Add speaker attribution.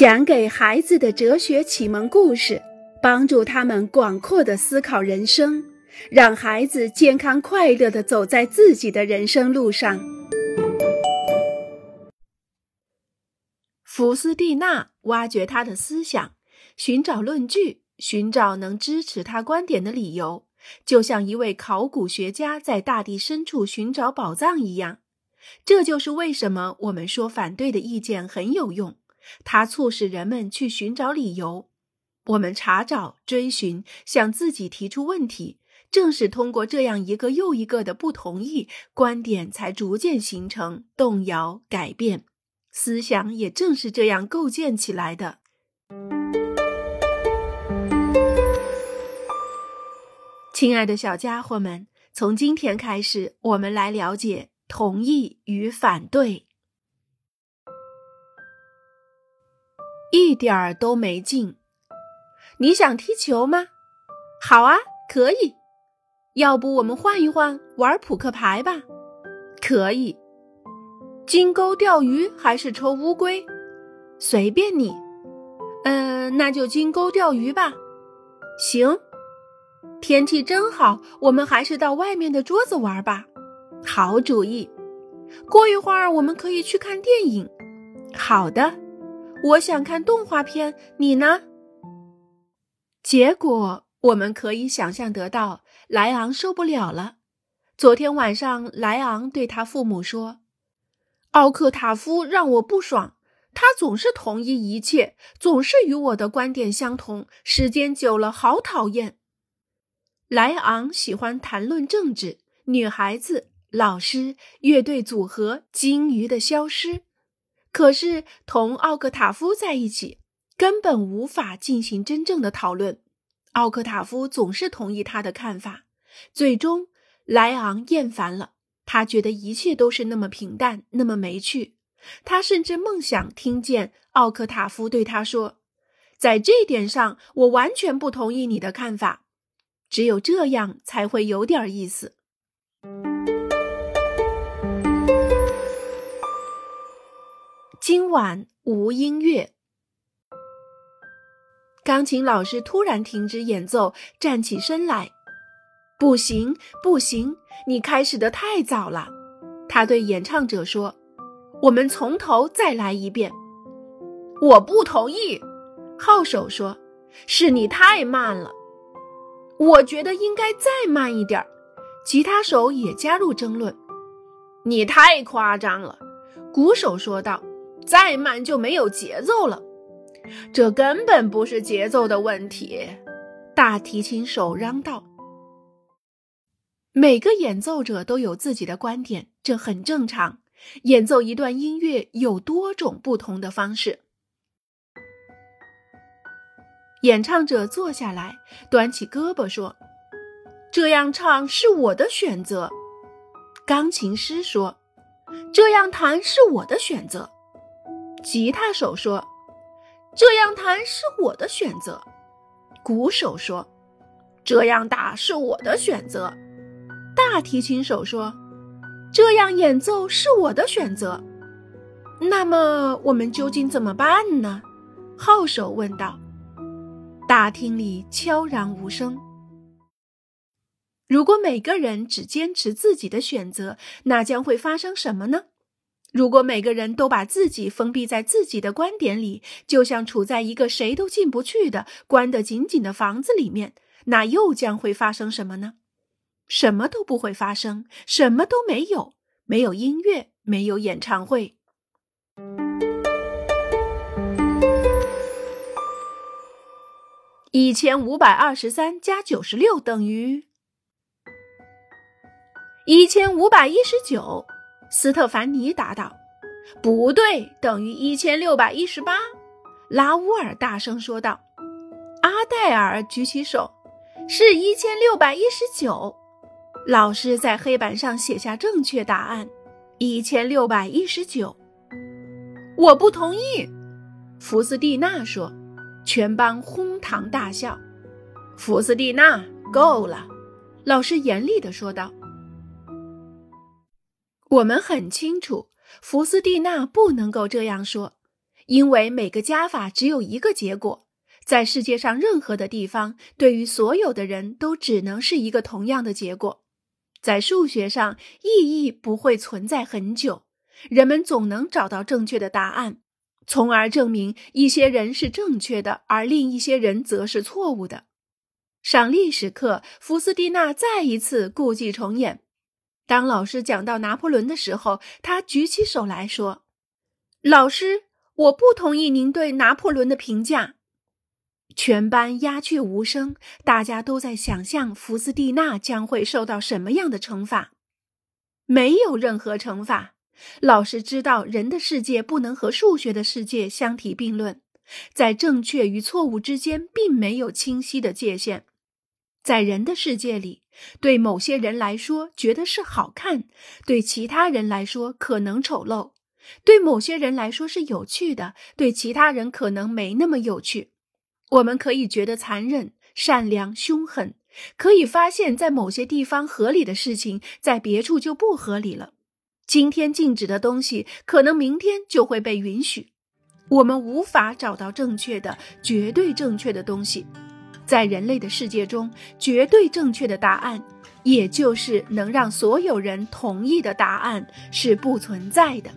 Speaker 1: 讲给孩子的哲学启蒙故事，帮助他们广阔的思考人生，让孩子健康快乐的走在自己的人生路上。福斯蒂娜挖掘他的思想，寻找论据，寻找能支持他观点的理由，就像一位考古学家在大地深处寻找宝藏一样。这就是为什么我们说反对的意见很有用。它促使人们去寻找理由。我们查找、追寻，向自己提出问题。正是通过这样一个又一个的不同意，观点才逐渐形成、动摇、改变。思想也正是这样构建起来的。亲爱的小家伙们，从今天开始，我们来了解同意与反对。一点儿都没劲。你想踢球吗？好啊，可以。要不我们换一换，玩扑克牌吧？可以。金钩钓鱼还是抽乌龟？随便你。嗯，那就金钩钓鱼吧。行。天气真好，我们还是到外面的桌子玩吧。好主意。过一会儿我们可以去看电影。好的。我想看动画片，你呢？结果我们可以想象得到，莱昂受不了了。昨天晚上，莱昂对他父母说：“奥克塔夫让我不爽，他总是同意一切，总是与我的观点相同，时间久了好讨厌。”莱昂喜欢谈论政治、女孩子、老师、乐队组合、鲸鱼的消失。可是同奥克塔夫在一起，根本无法进行真正的讨论。奥克塔夫总是同意他的看法。最终，莱昂厌烦了，他觉得一切都是那么平淡，那么没趣。他甚至梦想听见奥克塔夫对他说：“在这点上，我完全不同意你的看法。只有这样才会有点意思。”今晚无音乐。钢琴老师突然停止演奏，站起身来：“不行，不行，你开始的太早了。”他对演唱者说：“我们从头再来一遍。”我不同意，号手说：“是你太慢了。”我觉得应该再慢一点儿。吉他手也加入争论：“你太夸张了。”鼓手说道。再慢就没有节奏了，这根本不是节奏的问题。大提琴手嚷道：“每个演奏者都有自己的观点，这很正常。演奏一段音乐有多种不同的方式。”演唱者坐下来，端起胳膊说：“这样唱是我的选择。”钢琴师说：“这样弹是我的选择。”吉他手说：“这样弹是我的选择。”鼓手说：“这样打是我的选择。”大提琴手说：“这样演奏是我的选择。”那么我们究竟怎么办呢？号手问道。大厅里悄然无声。如果每个人只坚持自己的选择，那将会发生什么呢？如果每个人都把自己封闭在自己的观点里，就像处在一个谁都进不去的关得紧紧的房子里面，那又将会发生什么呢？什么都不会发生，什么都没有，没有音乐，没有演唱会。一千五百二十三加九十六等于一千五百一十九。斯特凡尼答道：“不对，等于一千六百一十八。”拉乌尔大声说道。阿黛尔举起手：“是一千六百一十九。”老师在黑板上写下正确答案：一千六百一十九。我不同意，福斯蒂娜说。全班哄堂大笑。福斯蒂娜，够了！老师严厉地说道。我们很清楚，福斯蒂娜不能够这样说。因为每个加法只有一个结果，在世界上任何的地方，对于所有的人都只能是一个同样的结果。在数学上，意义不会存在很久，人们总能找到正确的答案，从而证明一些人是正确的，而另一些人则是错误的。上历史课，福斯蒂娜再一次故伎重演。当老师讲到拿破仑的时候，他举起手来说：“老师，我不同意您对拿破仑的评价。”全班鸦雀无声，大家都在想象福斯蒂娜将会受到什么样的惩罚。没有任何惩罚。老师知道，人的世界不能和数学的世界相提并论，在正确与错误之间并没有清晰的界限。在人的世界里，对某些人来说觉得是好看，对其他人来说可能丑陋；对某些人来说是有趣的，对其他人可能没那么有趣。我们可以觉得残忍、善良、凶狠，可以发现，在某些地方合理的事情，在别处就不合理了。今天禁止的东西，可能明天就会被允许。我们无法找到正确的、绝对正确的东西。在人类的世界中，绝对正确的答案，也就是能让所有人同意的答案，是不存在的。